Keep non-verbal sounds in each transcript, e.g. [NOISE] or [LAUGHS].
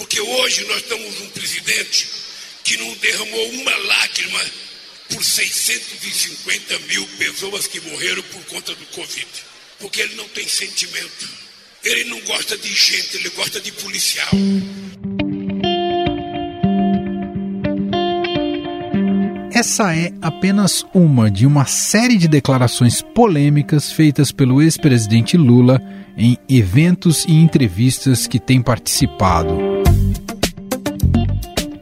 Porque hoje nós estamos um presidente que não derramou uma lágrima por 650 mil pessoas que morreram por conta do Covid. Porque ele não tem sentimento. Ele não gosta de gente, ele gosta de policial. Essa é apenas uma de uma série de declarações polêmicas feitas pelo ex-presidente Lula em eventos e entrevistas que tem participado.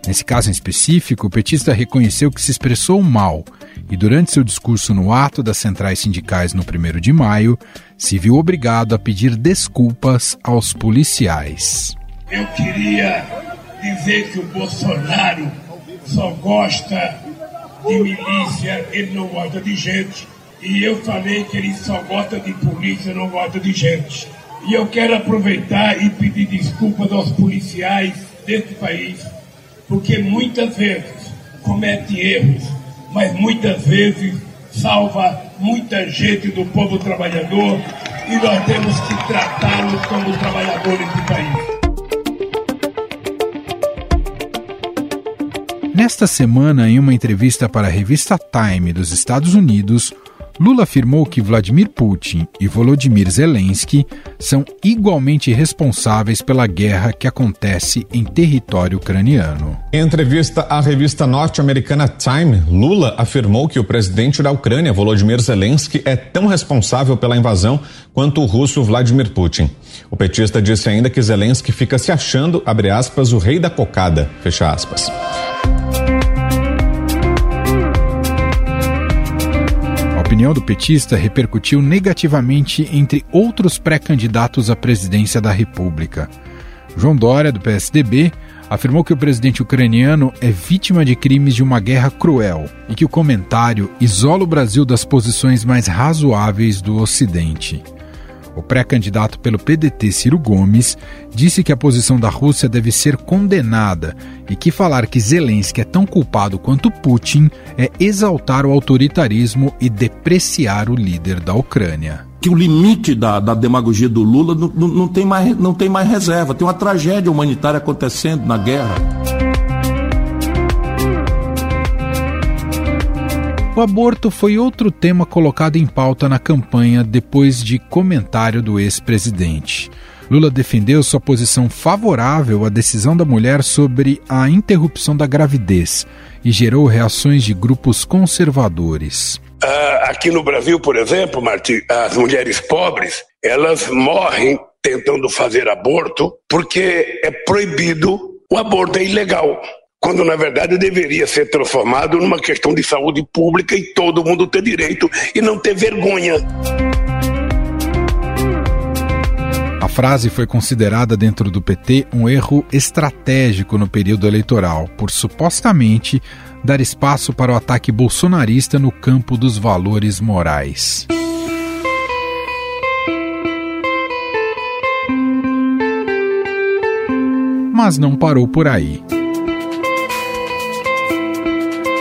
Nesse caso em específico, o petista reconheceu que se expressou mal e, durante seu discurso no ato das centrais sindicais no 1 de maio, se viu obrigado a pedir desculpas aos policiais. Eu queria dizer que o Bolsonaro só gosta de milícia, ele não gosta de gente. E eu falei que ele só gosta de polícia, não gosta de gente. E eu quero aproveitar e pedir desculpas aos policiais desse país porque muitas vezes comete erros, mas muitas vezes salva muita gente do povo trabalhador e nós temos que tratá-los como trabalhadores do país. Nesta semana, em uma entrevista para a revista Time dos Estados Unidos, Lula afirmou que Vladimir Putin e Volodymyr Zelensky são igualmente responsáveis pela guerra que acontece em território ucraniano. Em entrevista à revista norte-americana Time, Lula afirmou que o presidente da Ucrânia, Volodymyr Zelensky, é tão responsável pela invasão quanto o russo Vladimir Putin. O petista disse ainda que Zelensky fica se achando, abre aspas, o rei da cocada, fecha aspas. Opinião do petista repercutiu negativamente entre outros pré-candidatos à presidência da República. João Dória, do PSDB, afirmou que o presidente ucraniano é vítima de crimes de uma guerra cruel e que o comentário isola o Brasil das posições mais razoáveis do Ocidente. O pré-candidato pelo PDT, Ciro Gomes, disse que a posição da Rússia deve ser condenada e que falar que Zelensky é tão culpado quanto Putin é exaltar o autoritarismo e depreciar o líder da Ucrânia que o limite da, da demagogia do Lula não, não, não, tem mais, não tem mais reserva. Tem uma tragédia humanitária acontecendo na guerra. O aborto foi outro tema colocado em pauta na campanha depois de comentário do ex-presidente. Lula defendeu sua posição favorável à decisão da mulher sobre a interrupção da gravidez e gerou reações de grupos conservadores. Uh, aqui no Brasil, por exemplo, Martim, as mulheres pobres elas morrem tentando fazer aborto porque é proibido, o aborto é ilegal quando na verdade deveria ser transformado numa questão de saúde pública e todo mundo ter direito e não ter vergonha. A frase foi considerada dentro do PT um erro estratégico no período eleitoral, por supostamente dar espaço para o ataque bolsonarista no campo dos valores morais. Mas não parou por aí.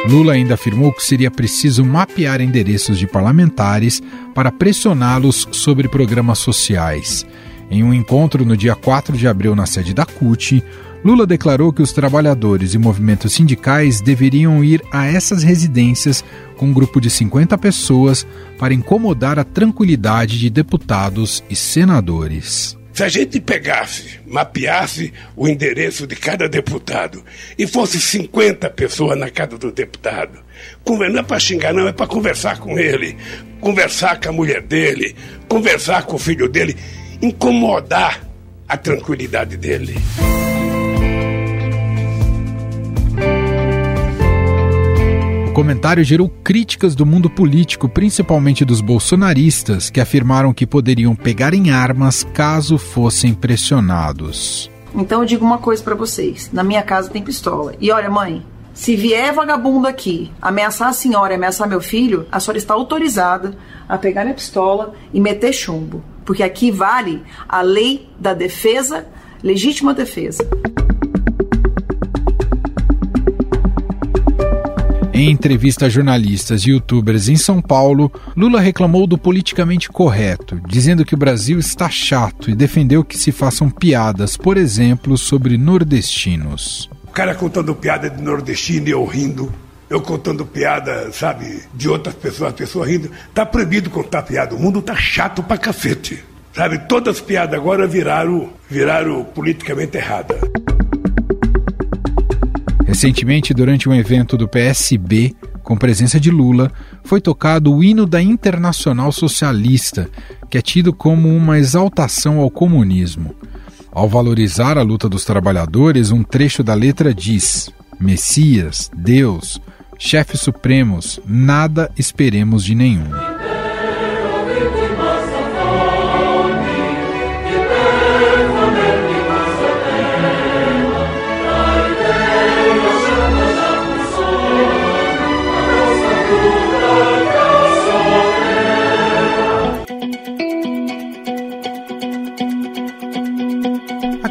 Lula ainda afirmou que seria preciso mapear endereços de parlamentares para pressioná-los sobre programas sociais. Em um encontro no dia 4 de abril na sede da CUT, Lula declarou que os trabalhadores e movimentos sindicais deveriam ir a essas residências com um grupo de 50 pessoas para incomodar a tranquilidade de deputados e senadores. Se a gente pegasse, mapeasse o endereço de cada deputado e fosse 50 pessoas na casa do deputado, não é para xingar, não, é para conversar com ele, conversar com a mulher dele, conversar com o filho dele, incomodar a tranquilidade dele. Comentário gerou críticas do mundo político, principalmente dos bolsonaristas, que afirmaram que poderiam pegar em armas caso fossem pressionados. Então eu digo uma coisa para vocês: na minha casa tem pistola. E olha, mãe, se vier vagabundo aqui ameaçar a senhora e ameaçar meu filho, a senhora está autorizada a pegar minha pistola e meter chumbo. Porque aqui vale a lei da defesa, legítima defesa. Em entrevista a jornalistas e youtubers em São Paulo, Lula reclamou do politicamente correto, dizendo que o Brasil está chato e defendeu que se façam piadas, por exemplo, sobre nordestinos. O cara contando piada de nordestino e eu rindo, eu contando piada, sabe, de outras pessoas, a pessoa rindo. Tá proibido contar piada, o mundo tá chato pra cacete. Sabe, todas as piadas agora viraram, viraram politicamente erradas. Recentemente, durante um evento do PSB, com presença de Lula, foi tocado o hino da Internacional Socialista, que é tido como uma exaltação ao comunismo. Ao valorizar a luta dos trabalhadores, um trecho da letra diz: Messias, Deus, chefes supremos, nada esperemos de nenhum.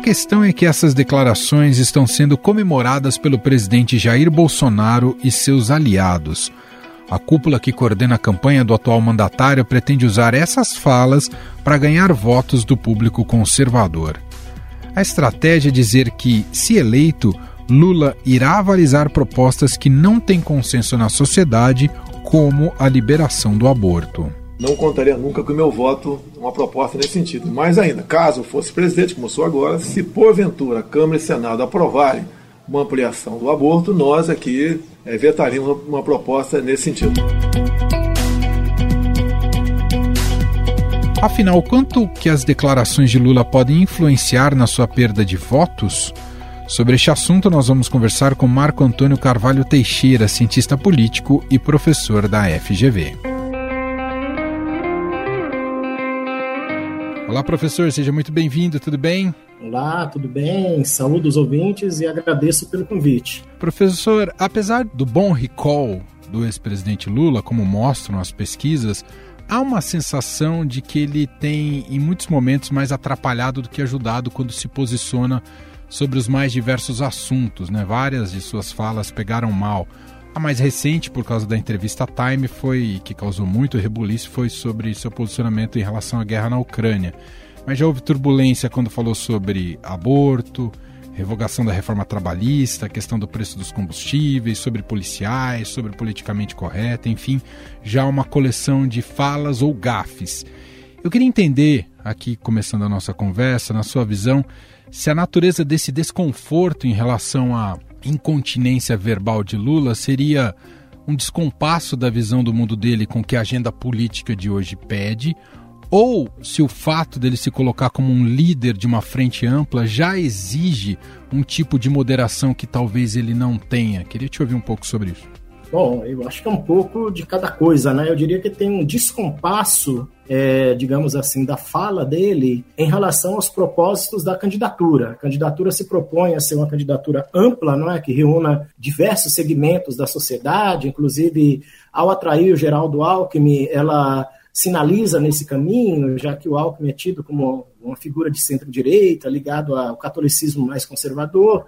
Questão é que essas declarações estão sendo comemoradas pelo presidente Jair Bolsonaro e seus aliados. A cúpula que coordena a campanha do atual mandatário pretende usar essas falas para ganhar votos do público conservador. A estratégia é dizer que, se eleito, Lula irá avalizar propostas que não têm consenso na sociedade, como a liberação do aborto não contaria nunca com o meu voto uma proposta nesse sentido. Mais ainda, caso fosse presidente, como sou agora, se porventura a Câmara e Senado aprovarem uma ampliação do aborto, nós aqui é, vetaríamos uma proposta nesse sentido. Afinal, quanto que as declarações de Lula podem influenciar na sua perda de votos? Sobre este assunto, nós vamos conversar com Marco Antônio Carvalho Teixeira, cientista político e professor da FGV. Olá, professor, seja muito bem-vindo, tudo bem? Olá, tudo bem? Saúde os ouvintes e agradeço pelo convite. Professor, apesar do bom recall do ex-presidente Lula, como mostram as pesquisas, há uma sensação de que ele tem, em muitos momentos, mais atrapalhado do que ajudado quando se posiciona sobre os mais diversos assuntos. Né? Várias de suas falas pegaram mal. A mais recente, por causa da entrevista Time, foi que causou muito rebuliço, foi sobre seu posicionamento em relação à guerra na Ucrânia. Mas já houve turbulência quando falou sobre aborto, revogação da reforma trabalhista, questão do preço dos combustíveis, sobre policiais, sobre politicamente correto, enfim, já uma coleção de falas ou gafes. Eu queria entender, aqui começando a nossa conversa, na sua visão, se a natureza desse desconforto em relação a incontinência verbal de Lula seria um descompasso da visão do mundo dele com que a agenda política de hoje pede, ou se o fato dele se colocar como um líder de uma frente ampla já exige um tipo de moderação que talvez ele não tenha. Queria te ouvir um pouco sobre isso. Bom, eu acho que é um pouco de cada coisa, né? Eu diria que tem um descompasso, é, digamos assim, da fala dele em relação aos propósitos da candidatura. A candidatura se propõe a ser uma candidatura ampla, não é? Que reúna diversos segmentos da sociedade, inclusive ao atrair o Geraldo Alckmin, ela sinaliza nesse caminho, já que o Alckmin é tido como uma figura de centro-direita, ligado ao catolicismo mais conservador.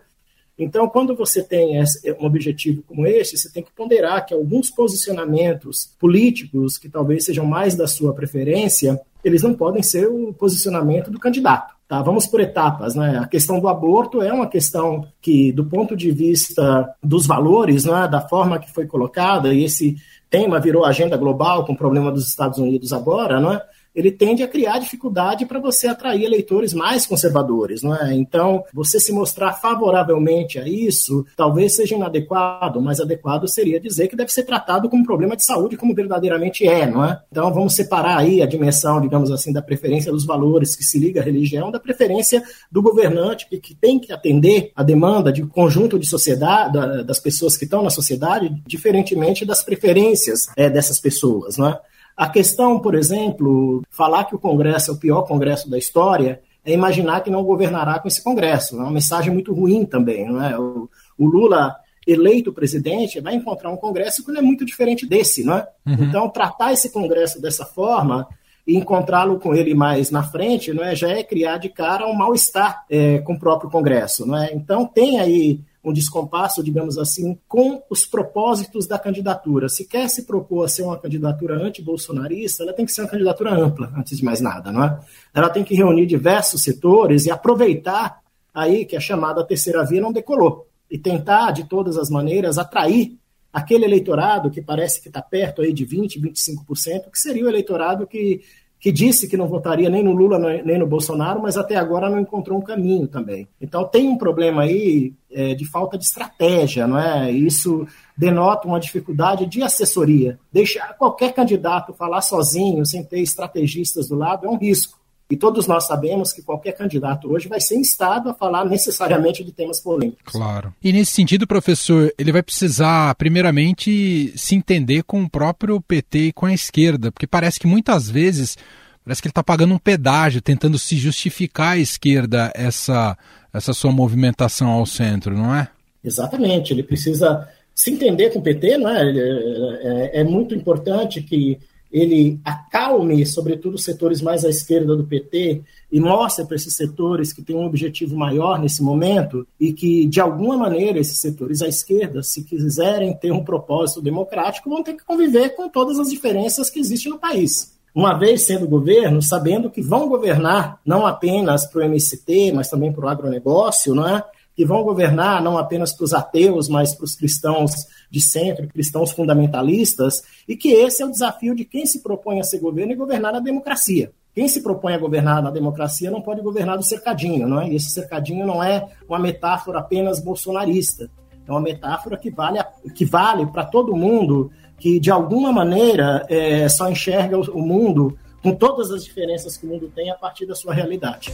Então, quando você tem um objetivo como esse, você tem que ponderar que alguns posicionamentos políticos, que talvez sejam mais da sua preferência, eles não podem ser o posicionamento do candidato. Tá, vamos por etapas, né? A questão do aborto é uma questão que, do ponto de vista dos valores, né, da forma que foi colocada, e esse tema virou agenda global com o problema dos Estados Unidos agora, né? Ele tende a criar dificuldade para você atrair eleitores mais conservadores, não é? Então, você se mostrar favoravelmente a isso, talvez seja inadequado, mas adequado seria dizer que deve ser tratado como um problema de saúde, como verdadeiramente é, não é? Então, vamos separar aí a dimensão, digamos assim, da preferência dos valores que se liga à religião, da preferência do governante, que, que tem que atender a demanda de conjunto de sociedade, das pessoas que estão na sociedade, diferentemente das preferências é, dessas pessoas, não é? A questão, por exemplo, falar que o Congresso é o pior Congresso da história é imaginar que não governará com esse Congresso. É uma mensagem muito ruim também. Não é? o, o Lula eleito presidente vai encontrar um Congresso que não é muito diferente desse, não é? Uhum. Então, tratar esse Congresso dessa forma e encontrá-lo com ele mais na frente, não é? Já é criar de cara um mal-estar é, com o próprio Congresso, não é? Então, tem aí um descompasso, digamos assim, com os propósitos da candidatura. Se quer se propor a ser uma candidatura anti-bolsonarista, ela tem que ser uma candidatura ampla, antes de mais nada, não é? Ela tem que reunir diversos setores e aproveitar aí que a chamada terceira via não decolou e tentar, de todas as maneiras, atrair aquele eleitorado que parece que está perto aí de 20%, 25%, que seria o eleitorado que que disse que não votaria nem no Lula nem no Bolsonaro, mas até agora não encontrou um caminho também. Então tem um problema aí é, de falta de estratégia, não é? Isso denota uma dificuldade de assessoria. Deixar qualquer candidato falar sozinho, sem ter estrategistas do lado, é um risco. E todos nós sabemos que qualquer candidato hoje vai ser instado a falar necessariamente de temas polêmicos. Claro. E nesse sentido, professor, ele vai precisar, primeiramente, se entender com o próprio PT e com a esquerda, porque parece que muitas vezes parece que ele está pagando um pedágio, tentando se justificar à esquerda essa, essa sua movimentação ao centro, não é? Exatamente. Ele precisa se entender com o PT, não é? É, é, é muito importante que ele acalme, sobretudo, os setores mais à esquerda do PT e mostre para esses setores que têm um objetivo maior nesse momento e que, de alguma maneira, esses setores à esquerda, se quiserem ter um propósito democrático, vão ter que conviver com todas as diferenças que existem no país. Uma vez sendo governo, sabendo que vão governar não apenas para o MST, mas também para o agronegócio, não é? Que vão governar não apenas para os ateus, mas para os cristãos de centro, cristãos fundamentalistas, e que esse é o desafio de quem se propõe a ser governo e governar na democracia. Quem se propõe a governar na democracia não pode governar do cercadinho, não é? E esse cercadinho não é uma metáfora apenas bolsonarista. É uma metáfora que vale, que vale para todo mundo que, de alguma maneira, é, só enxerga o mundo com todas as diferenças que o mundo tem a partir da sua realidade.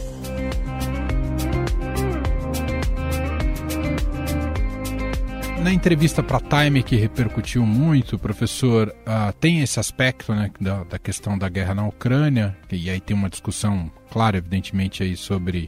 Na entrevista para Time, que repercutiu muito, professor, uh, tem esse aspecto né, da, da, questão da guerra na Ucrânia, e aí tem uma discussão clara, evidentemente, aí sobre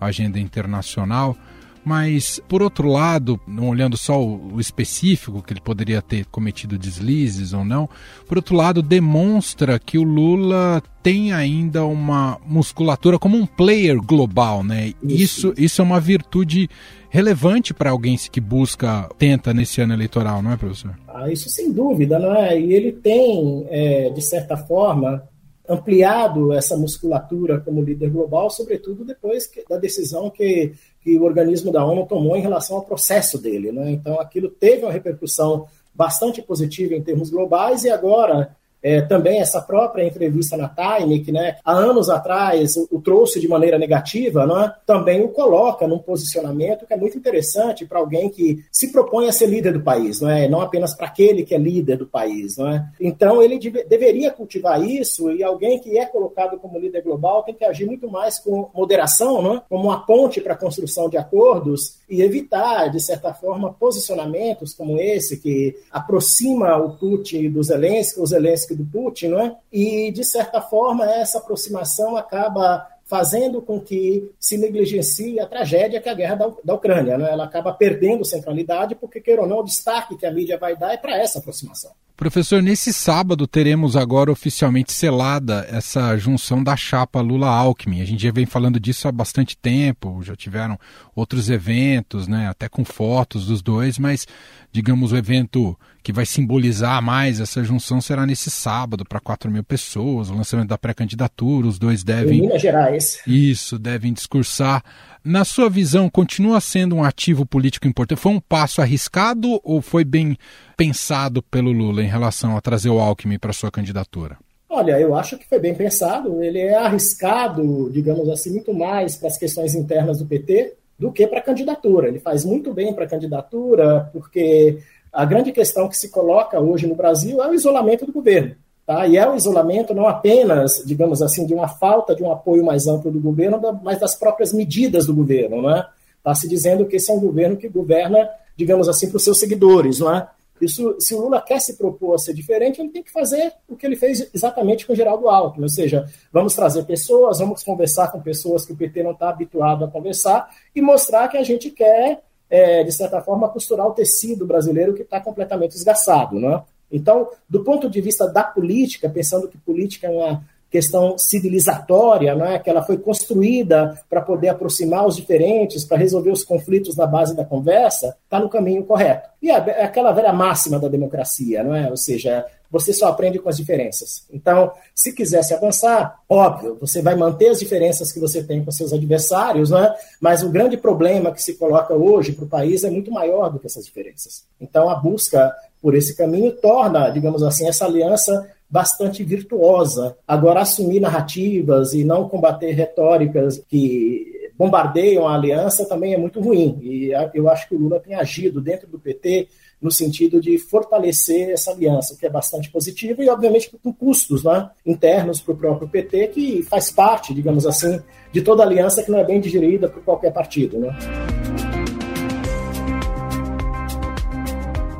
a agenda internacional. Mas, por outro lado, não olhando só o, o, específico, que ele poderia ter cometido deslizes ou não, por outro lado, demonstra que o Lula tem ainda uma musculatura como um player global, né? Isso, isso é uma virtude relevante para alguém que busca, tenta nesse ano eleitoral, não é, professor? Ah, isso sem dúvida, não é? E ele tem, é, de certa forma, ampliado essa musculatura como líder global, sobretudo depois que, da decisão que, que o organismo da ONU tomou em relação ao processo dele. Né? Então, aquilo teve uma repercussão bastante positiva em termos globais e agora é, também essa própria entrevista na Time, que né, há anos atrás o, trouxe de maneira negativa, não é? também o coloca num posicionamento que é muito interessante para alguém que se propõe a ser líder do país, não é? não apenas para aquele que é líder do país. Não é? Então ele deve, deveria cultivar isso e alguém que é colocado como líder global tem que agir muito mais com moderação, não é? como uma ponte para a construção de acordos e evitar, de certa forma, posicionamentos como esse que aproxima o Putin do Zelensky, o Zelensky do Putin, não é? E, de certa forma, essa aproximação acaba fazendo com que se negligencie a tragédia que é a guerra da, da Ucrânia. Né? Ela acaba perdendo centralidade, porque, queira ou não, o destaque que a mídia vai dar é para essa aproximação. Professor, nesse sábado teremos agora oficialmente selada essa junção da chapa Lula-Alckmin. A gente já vem falando disso há bastante tempo, já tiveram outros eventos, né, até com fotos dos dois, mas, digamos, o evento que vai simbolizar mais essa junção será nesse sábado para 4 mil pessoas, o lançamento da pré-candidatura, os dois devem... Em Minas Gerais. Isso, devem discursar. Na sua visão, continua sendo um ativo político importante? Foi um passo arriscado ou foi bem pensado pelo Lula em relação a trazer o Alckmin para sua candidatura? Olha, eu acho que foi bem pensado. Ele é arriscado, digamos assim, muito mais para as questões internas do PT do que para a candidatura. Ele faz muito bem para a candidatura, porque a grande questão que se coloca hoje no Brasil é o isolamento do governo. Tá? E é o isolamento não apenas, digamos assim, de uma falta de um apoio mais amplo do governo, mas das próprias medidas do governo. Está é? Tá se dizendo que esse é um governo que governa, digamos assim, para os seus seguidores. Não é? Isso, se o Lula quer se propor a ser diferente, ele tem que fazer o que ele fez exatamente com o Geraldo Alckmin, ou seja, vamos trazer pessoas, vamos conversar com pessoas que o PT não está habituado a conversar e mostrar que a gente quer é, de certa forma, costurar o tecido brasileiro que está completamente esgaçado. Né? Então, do ponto de vista da política, pensando que política é uma questão civilizatória, né, que ela foi construída para poder aproximar os diferentes, para resolver os conflitos na base da conversa, está no caminho correto. E é, é aquela velha máxima da democracia, não é? Ou seja, você só aprende com as diferenças. Então, se quisesse avançar, óbvio, você vai manter as diferenças que você tem com seus adversários, né? mas o grande problema que se coloca hoje para o país é muito maior do que essas diferenças. Então, a busca por esse caminho torna, digamos assim, essa aliança bastante virtuosa. Agora, assumir narrativas e não combater retóricas que bombardeiam a aliança também é muito ruim. E eu acho que o Lula tem agido dentro do PT no sentido de fortalecer essa aliança, que é bastante positiva e, obviamente, com custos né, internos para o próprio PT, que faz parte, digamos assim, de toda aliança que não é bem digerida por qualquer partido. Né?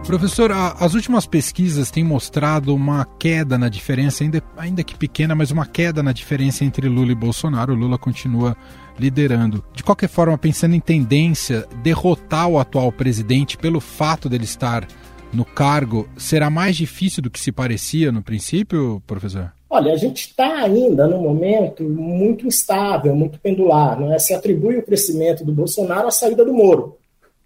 Professor, as últimas pesquisas têm mostrado uma queda na diferença, ainda, ainda que pequena, mas uma queda na diferença entre Lula e Bolsonaro. O Lula continua liderando. De qualquer forma, pensando em tendência, derrotar o atual presidente pelo fato dele estar no cargo será mais difícil do que se parecia no princípio, professor? Olha, a gente está ainda num momento muito instável, muito pendular. Não é? Se atribui o crescimento do Bolsonaro à saída do Moro,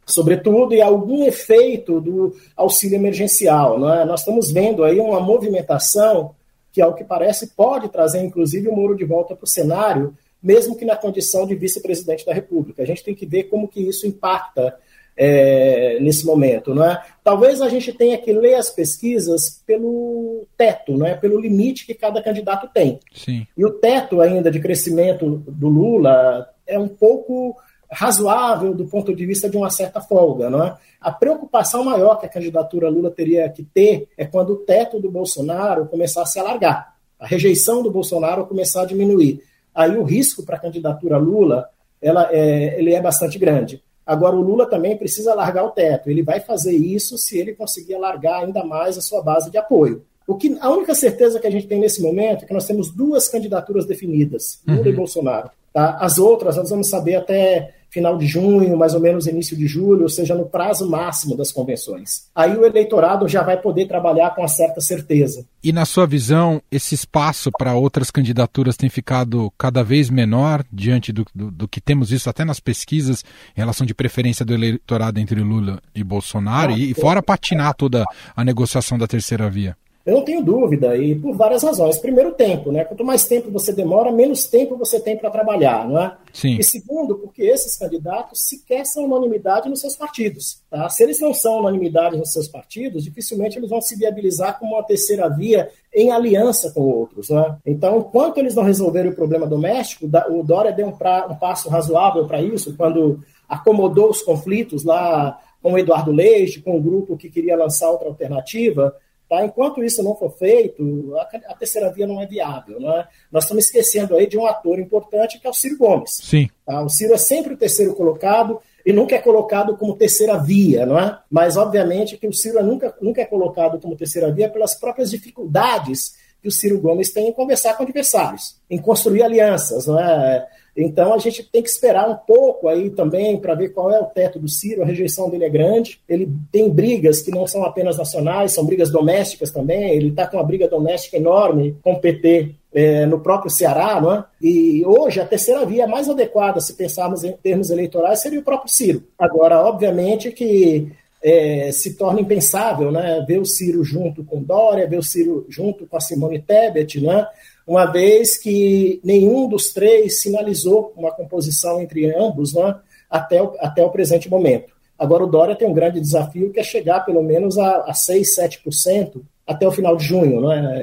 sobretudo, e algum efeito do auxílio emergencial. Não é? Nós estamos vendo aí uma movimentação que, ao que parece, pode trazer, inclusive, o Moro de volta para o cenário, mesmo que na condição de vice-presidente da República. A gente tem que ver como que isso impacta é, nesse momento. Não é? Talvez a gente tenha que ler as pesquisas pelo teto, não é? pelo limite que cada candidato tem. Sim. E o teto ainda de crescimento do Lula é um pouco razoável do ponto de vista de uma certa folga. Não é? A preocupação maior que a candidatura Lula teria que ter é quando o teto do Bolsonaro começar a se alargar, a rejeição do Bolsonaro começar a diminuir aí o risco para a candidatura Lula ela é, ele é bastante grande. Agora, o Lula também precisa largar o teto. Ele vai fazer isso se ele conseguir alargar ainda mais a sua base de apoio. O que, a única certeza que a gente tem nesse momento é que nós temos duas candidaturas definidas, Lula uhum. e Bolsonaro. Tá? As outras nós vamos saber até final de junho, mais ou menos início de julho, ou seja, no prazo máximo das convenções. Aí o eleitorado já vai poder trabalhar com uma certa certeza. E na sua visão, esse espaço para outras candidaturas tem ficado cada vez menor diante do, do, do, que temos visto até nas pesquisas em relação de preferência do eleitorado entre Lula e Bolsonaro, ah, e, e fora patinar toda a negociação da terceira via? Eu não tenho dúvida, e por várias razões. Primeiro, tempo, né? Quanto mais tempo você demora, menos tempo você tem para trabalhar, não é? Sim. E segundo, porque esses candidatos sequer são unanimidade nos seus partidos. Tá? Se eles não são unanimidade nos seus partidos, dificilmente eles vão se viabilizar como uma terceira via em aliança com outros. Né? Então, enquanto eles não resolverem o problema doméstico, o Dória deu um, pra, um passo razoável para isso, quando acomodou os conflitos lá com o Eduardo Leite, com o grupo que queria lançar outra alternativa, Tá? Enquanto isso não for feito, a, terceira via não é viável. Não é? Nós estamos esquecendo aí de um ator importante que é o Ciro Gomes. Sim. Tá? O Ciro é sempre o terceiro colocado e nunca é colocado como terceira via, não é? Mas, obviamente, que o Ciro é nunca, nunca é colocado como terceira via pelas próprias dificuldades que o Ciro Gomes tem em conversar com adversários, em construir alianças, não é? Então a gente tem que esperar um pouco aí também para ver qual é o teto do Ciro. A rejeição dele é grande. Ele tem brigas que não são apenas nacionais, são brigas domésticas também. Ele está com uma briga doméstica enorme com o PT é, no próprio Ceará, não é? E hoje a terceira via mais adequada, se pensarmos em termos eleitorais, seria o próprio Ciro. Agora, obviamente que é, se torna impensável, né? Ver o Ciro junto com Dória, ver o Ciro junto com a Simone Tebet, né? uma vez que nenhum dos três sinalizou uma composição entre ambos né, até, o, até o presente momento. Agora, o Dória tem um grande desafio que é chegar pelo menos a, a 6, 7% até o final de junho, né?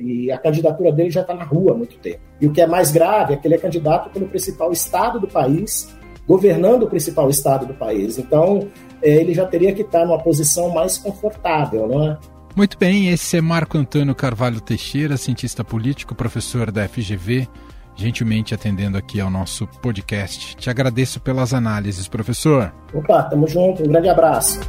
e a candidatura dele já está na rua há muito tempo. E o que é mais grave é que ele é candidato pelo principal estado do país, governando o principal estado do país. Então, é, ele já teria que estar numa posição mais confortável, não é? Muito bem, esse é Marco Antônio Carvalho Teixeira, cientista político, professor da FGV, gentilmente atendendo aqui ao nosso podcast. Te agradeço pelas análises, professor. Opa, tamo junto, um grande abraço.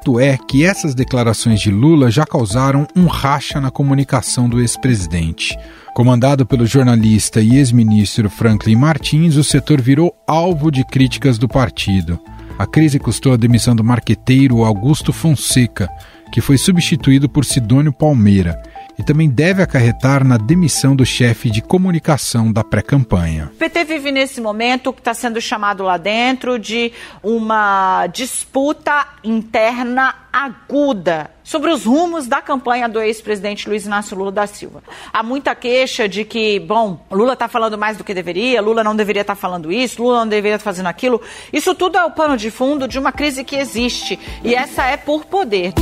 Fato é que essas declarações de Lula já causaram um racha na comunicação do ex-presidente. Comandado pelo jornalista e ex-ministro Franklin Martins, o setor virou alvo de críticas do partido. A crise custou a demissão do marqueteiro Augusto Fonseca, que foi substituído por Sidônio Palmeira, e também deve acarretar na demissão do chefe de comunicação da pré-campanha. O PT vive nesse momento que está sendo chamado lá dentro de uma disputa interna aguda sobre os rumos da campanha do ex-presidente Luiz Inácio Lula da Silva. Há muita queixa de que, bom, Lula está falando mais do que deveria, Lula não deveria estar tá falando isso, Lula não deveria estar tá fazendo aquilo. Isso tudo é o pano de fundo de uma crise que existe e essa é por poder.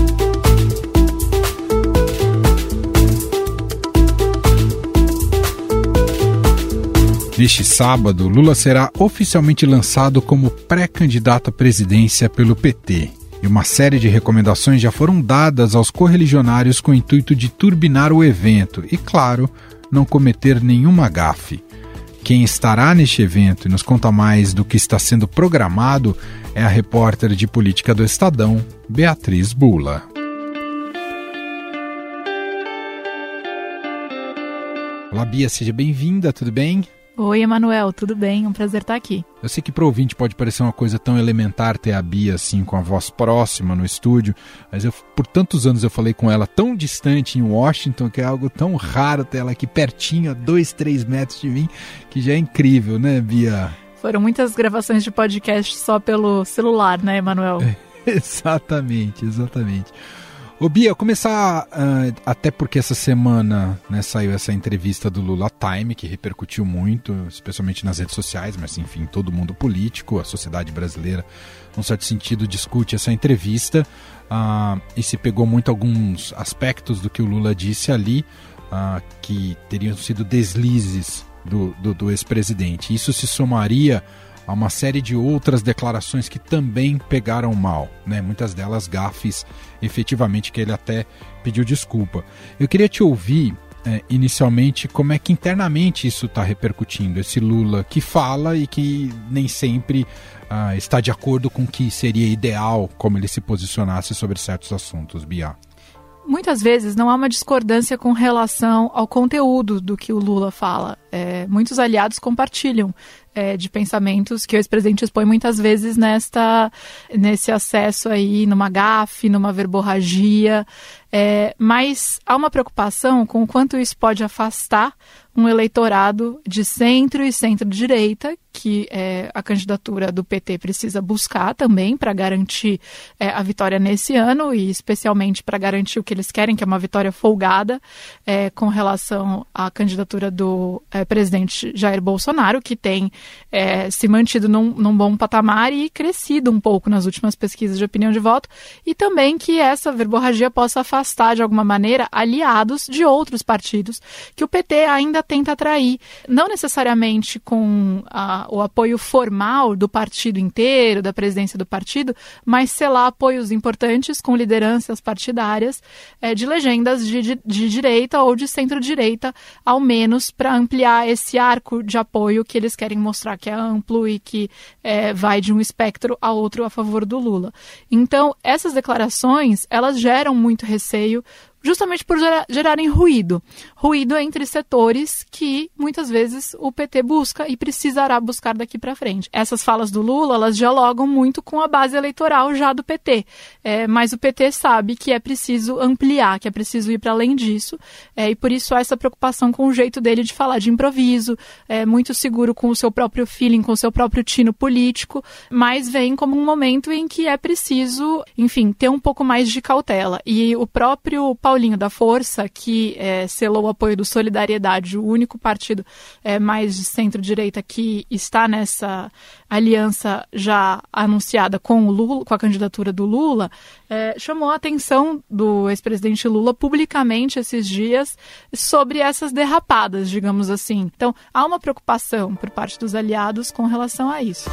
Neste sábado, Lula será oficialmente lançado como pré-candidato à presidência pelo PT. E uma série de recomendações já foram dadas aos correligionários com o intuito de turbinar o evento e, claro, não cometer nenhuma gafe. Quem estará neste evento e nos conta mais do que está sendo programado é a repórter de política do Estadão, Beatriz Bula. Olá, Bia, seja bem-vinda, tudo bem? Oi, Emanuel, tudo bem? Um prazer estar aqui. Eu sei que para ouvinte pode parecer uma coisa tão elementar ter a Bia assim com a voz próxima no estúdio, mas eu, por tantos anos eu falei com ela tão distante em Washington que é algo tão raro ter ela aqui pertinho, a dois, três metros de mim, que já é incrível, né, Bia? Foram muitas gravações de podcast só pelo celular, né, Emanuel? [LAUGHS] exatamente, exatamente. Ô Bia, começar uh, até porque essa semana né, saiu essa entrevista do Lula Time, que repercutiu muito, especialmente nas redes sociais, mas enfim, todo mundo político, a sociedade brasileira, num certo sentido, discute essa entrevista uh, e se pegou muito alguns aspectos do que o Lula disse ali, uh, que teriam sido deslizes do, do, do ex-presidente. Isso se somaria a uma série de outras declarações que também pegaram mal, né? muitas delas gafes, efetivamente, que ele até pediu desculpa. Eu queria te ouvir é, inicialmente como é que internamente isso está repercutindo, esse Lula que fala e que nem sempre ah, está de acordo com o que seria ideal como ele se posicionasse sobre certos assuntos, Bia muitas vezes não há uma discordância com relação ao conteúdo do que o Lula fala. É, muitos aliados compartilham é, de pensamentos que o ex-presidente expõe muitas vezes nesta, nesse acesso aí, numa gafe, numa verborragia. É, mas há uma preocupação com o quanto isso pode afastar um eleitorado de centro e centro-direita, que é, a candidatura do PT precisa buscar também para garantir é, a vitória nesse ano e especialmente para garantir o que eles querem, que é uma vitória folgada é, com relação à candidatura do é, presidente Jair Bolsonaro, que tem é, se mantido num, num bom patamar e crescido um pouco nas últimas pesquisas de opinião de voto, e também que essa verborragia possa afastar de alguma maneira aliados de outros partidos que o PT ainda tenta atrair, não necessariamente com a, o apoio formal do partido inteiro, da presidência do partido, mas selar apoios importantes com lideranças partidárias é, de legendas de, de, de direita ou de centro-direita, ao menos para ampliar esse arco de apoio que eles querem mostrar que é amplo e que é, vai de um espectro a outro a favor do Lula. Então, essas declarações, elas geram muito receio justamente por gerarem ruído. Ruído entre setores que muitas vezes o PT busca e precisará buscar daqui para frente. Essas falas do Lula, elas dialogam muito com a base eleitoral já do PT, é, mas o PT sabe que é preciso ampliar, que é preciso ir para além disso, é, e por isso há essa preocupação com o jeito dele de falar de improviso, é, muito seguro com o seu próprio feeling, com o seu próprio tino político, mas vem como um momento em que é preciso, enfim, ter um pouco mais de cautela. E o próprio Paulinho da Força, que é, selou o apoio do Solidariedade, o único partido é, mais de centro-direita que está nessa aliança já anunciada com o Lula, com a candidatura do Lula, é, chamou a atenção do ex-presidente Lula publicamente esses dias sobre essas derrapadas, digamos assim. Então, há uma preocupação por parte dos aliados com relação a isso.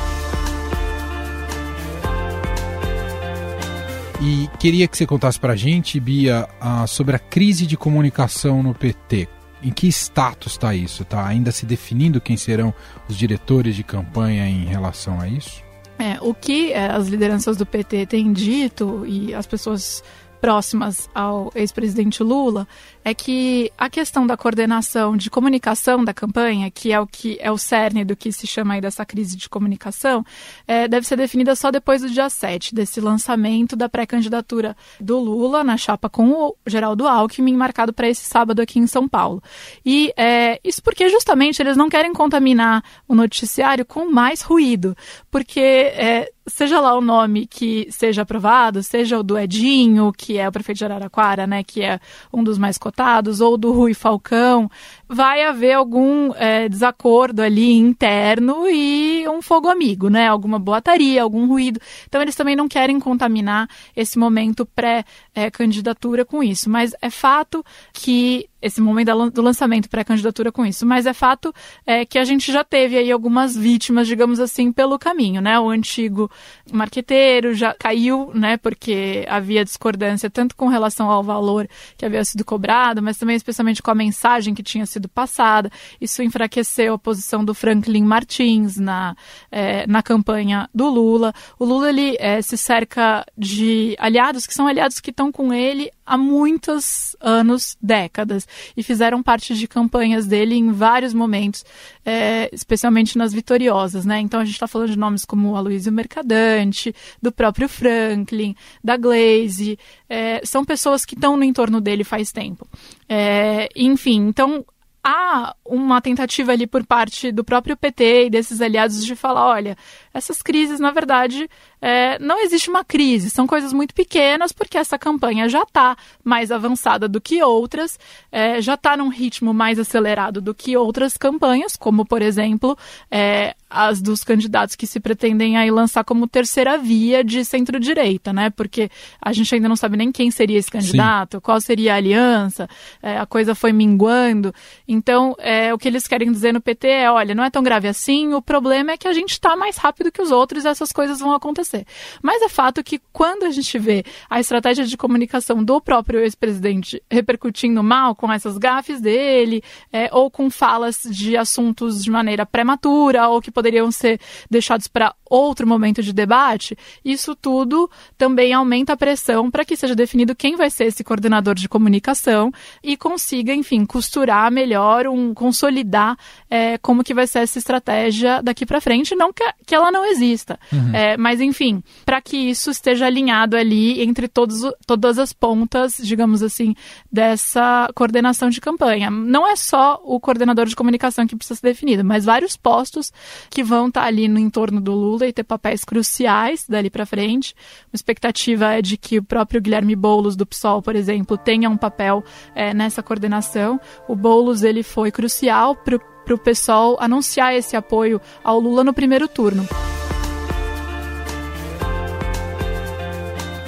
E queria que você contasse para a gente, Bia, sobre a crise de comunicação no PT. Em que status está isso? Está ainda se definindo quem serão os diretores de campanha em relação a isso? É, o que é, as lideranças do PT têm dito e as pessoas próximas ao ex-presidente Lula é que a questão da coordenação de comunicação da campanha, que é o que é o cerne do que se chama aí dessa crise de comunicação, é, deve ser definida só depois do dia 7, desse lançamento da pré-candidatura do Lula na chapa com o Geraldo Alckmin, marcado para esse sábado aqui em São Paulo. E é, isso porque justamente eles não querem contaminar o noticiário com mais ruído, porque é, seja lá o nome que seja aprovado, seja o do Edinho, que é o prefeito de Araraquara, né, que é um dos mais cotados, ou do Rui Falcão, vai haver algum é, desacordo ali interno e um fogo amigo, né, alguma boataria, algum ruído. Então eles também não querem contaminar esse momento pré-candidatura com isso, mas é fato que esse momento do lançamento pré-candidatura com isso, mas é fato é, que a gente já teve aí algumas vítimas, digamos assim, pelo caminho, né? O antigo marqueteiro já caiu, né? Porque havia discordância tanto com relação ao valor que havia sido cobrado, mas também especialmente com a mensagem que tinha sido passada. Isso enfraqueceu a posição do Franklin Martins na, é, na campanha do Lula. O Lula ele é, se cerca de aliados que são aliados que estão com ele há muitos anos, décadas, e fizeram parte de campanhas dele em vários momentos, é, especialmente nas vitoriosas, né? Então a gente está falando de nomes como Aloysio Mercadante, do próprio Franklin, da Glaze, é, são pessoas que estão no entorno dele faz tempo. É, enfim, então há uma tentativa ali por parte do próprio PT e desses aliados de falar, olha, essas crises, na verdade, é, não existe uma crise, são coisas muito pequenas, porque essa campanha já está mais avançada do que outras, é, já está num ritmo mais acelerado do que outras campanhas, como, por exemplo, é, as dos candidatos que se pretendem aí lançar como terceira via de centro-direita, né? Porque a gente ainda não sabe nem quem seria esse candidato, Sim. qual seria a aliança, é, a coisa foi minguando. Então, é, o que eles querem dizer no PT é, olha, não é tão grave assim, o problema é que a gente está mais rápido que os outros e essas coisas vão acontecer. Mas é fato que quando a gente vê a estratégia de comunicação do próprio ex-presidente repercutindo mal com essas gafes dele, é, ou com falas de assuntos de maneira prematura, ou que poderiam ser deixados para outro momento de debate, isso tudo também aumenta a pressão para que seja definido quem vai ser esse coordenador de comunicação e consiga, enfim, costurar melhor, um, consolidar é, como que vai ser essa estratégia daqui para frente, não que, que ela não exista, uhum. é, mas enfim, para que isso esteja alinhado ali entre todos, todas as pontas, digamos assim, dessa coordenação de campanha. Não é só o coordenador de comunicação que precisa ser definido, mas vários postos que vão estar tá ali no entorno do Lula e ter papéis cruciais dali para frente. Uma expectativa é de que o próprio Guilherme Boulos do PSOL, por exemplo, tenha um papel é, nessa coordenação. O Boulos ele foi crucial para o pessoal anunciar esse apoio ao Lula no primeiro turno.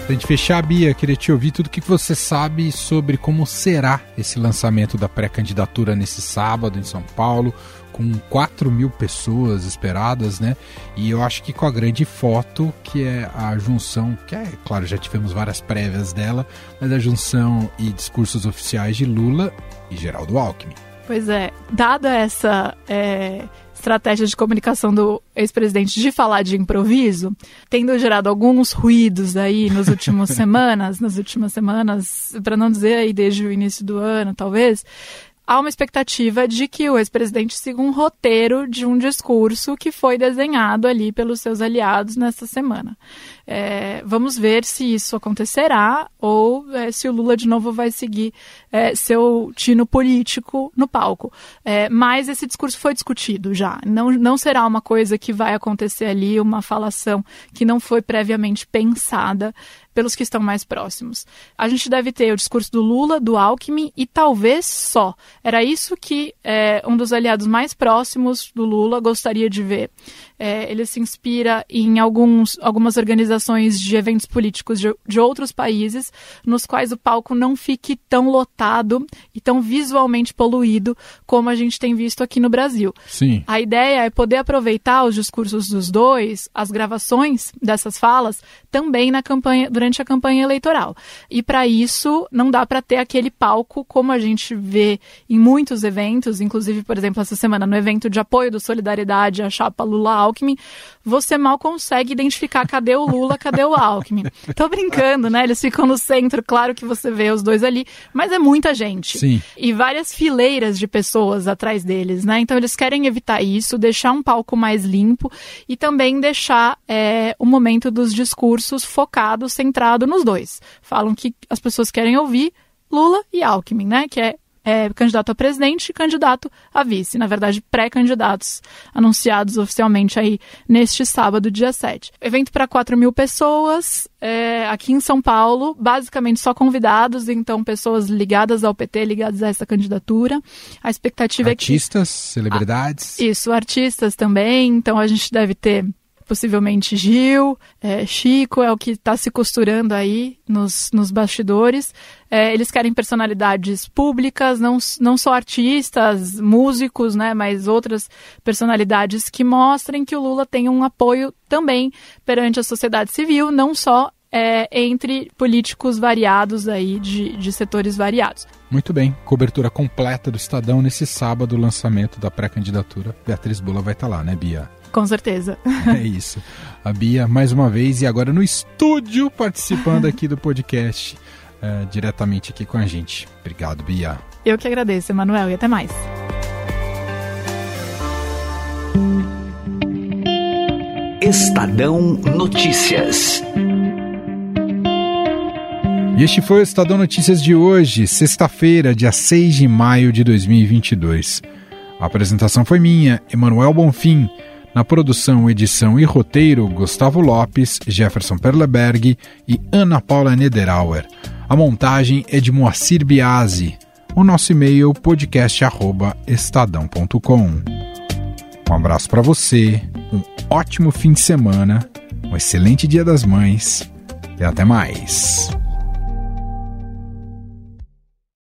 Pra gente fechar, Bia, queria te ouvir tudo o que você sabe sobre como será esse lançamento da pré-candidatura nesse sábado em São Paulo, com 4 mil pessoas esperadas, né? E eu acho que com a grande foto, que é a junção, que é, claro, já tivemos várias prévias dela, mas a junção e discursos oficiais de Lula e Geraldo Alckmin. Pois é, dada essa é, estratégia de comunicação do ex-presidente de falar de improviso, tendo gerado alguns ruídos aí nas últimas [LAUGHS] semanas, nas últimas semanas, para não dizer aí desde o início do ano, talvez, há uma expectativa de que o ex-presidente siga um roteiro de um discurso que foi desenhado ali pelos seus aliados nesta semana. É, vamos ver se isso acontecerá ou é, se o Lula de novo vai seguir é, seu tino político no palco. É, mas esse discurso foi discutido já. Não, não será uma coisa que vai acontecer ali, uma falação que não foi previamente pensada pelos que estão mais próximos. A gente deve ter o discurso do Lula, do Alckmin e talvez só. Era isso que é, um dos aliados mais próximos do Lula gostaria de ver. É, ele se inspira em alguns, algumas organizações de eventos políticos de, de outros países, nos quais o palco não fique tão lotado e tão visualmente poluído como a gente tem visto aqui no Brasil. Sim. A ideia é poder aproveitar os discursos dos dois, as gravações dessas falas, também na campanha, durante a campanha eleitoral. E para isso, não dá para ter aquele palco como a gente vê em muitos eventos, inclusive, por exemplo, essa semana no evento de apoio do Solidariedade à chapa Lula Alckmin, você mal consegue identificar cadê o Lula, cadê o Alckmin. Tô brincando, né? Eles ficam no centro, claro que você vê os dois ali, mas é muita gente. Sim. E várias fileiras de pessoas atrás deles, né? Então eles querem evitar isso, deixar um palco mais limpo e também deixar é, o momento dos discursos focado, centrado nos dois. Falam que as pessoas querem ouvir Lula e Alckmin, né? Que é é, candidato a presidente e candidato a vice, na verdade, pré-candidatos anunciados oficialmente aí neste sábado, dia 7. Evento para 4 mil pessoas, é, aqui em São Paulo, basicamente só convidados, então pessoas ligadas ao PT, ligadas a essa candidatura. A expectativa artistas, é que. Artistas, celebridades. Ah, isso, artistas também, então a gente deve ter possivelmente Gil, é, Chico é o que está se costurando aí nos, nos bastidores. É, eles querem personalidades públicas, não, não só artistas, músicos, né, mas outras personalidades que mostrem que o Lula tem um apoio também perante a sociedade civil, não só é, entre políticos variados aí de, de setores variados. Muito bem, cobertura completa do Estadão nesse sábado, lançamento da pré-candidatura. Beatriz Bula vai estar tá lá, né, Bia? Com certeza. [LAUGHS] É isso. A Bia, mais uma vez, e agora no estúdio, participando aqui do podcast, uh, diretamente aqui com a gente. Obrigado, Bia. Eu que agradeço, Emanuel, e até mais. Estadão Notícias. E este foi o Estadão Notícias de hoje, sexta-feira, dia 6 de maio de 2022. A apresentação foi minha, Emanuel Bonfim. Na produção, edição e roteiro, Gustavo Lopes, Jefferson Perleberg e Ana Paula Nederauer. A montagem é de Moacir Biasi. O nosso e-mail podcast@estadão.com. Um abraço para você, um ótimo fim de semana, um excelente Dia das Mães e até mais.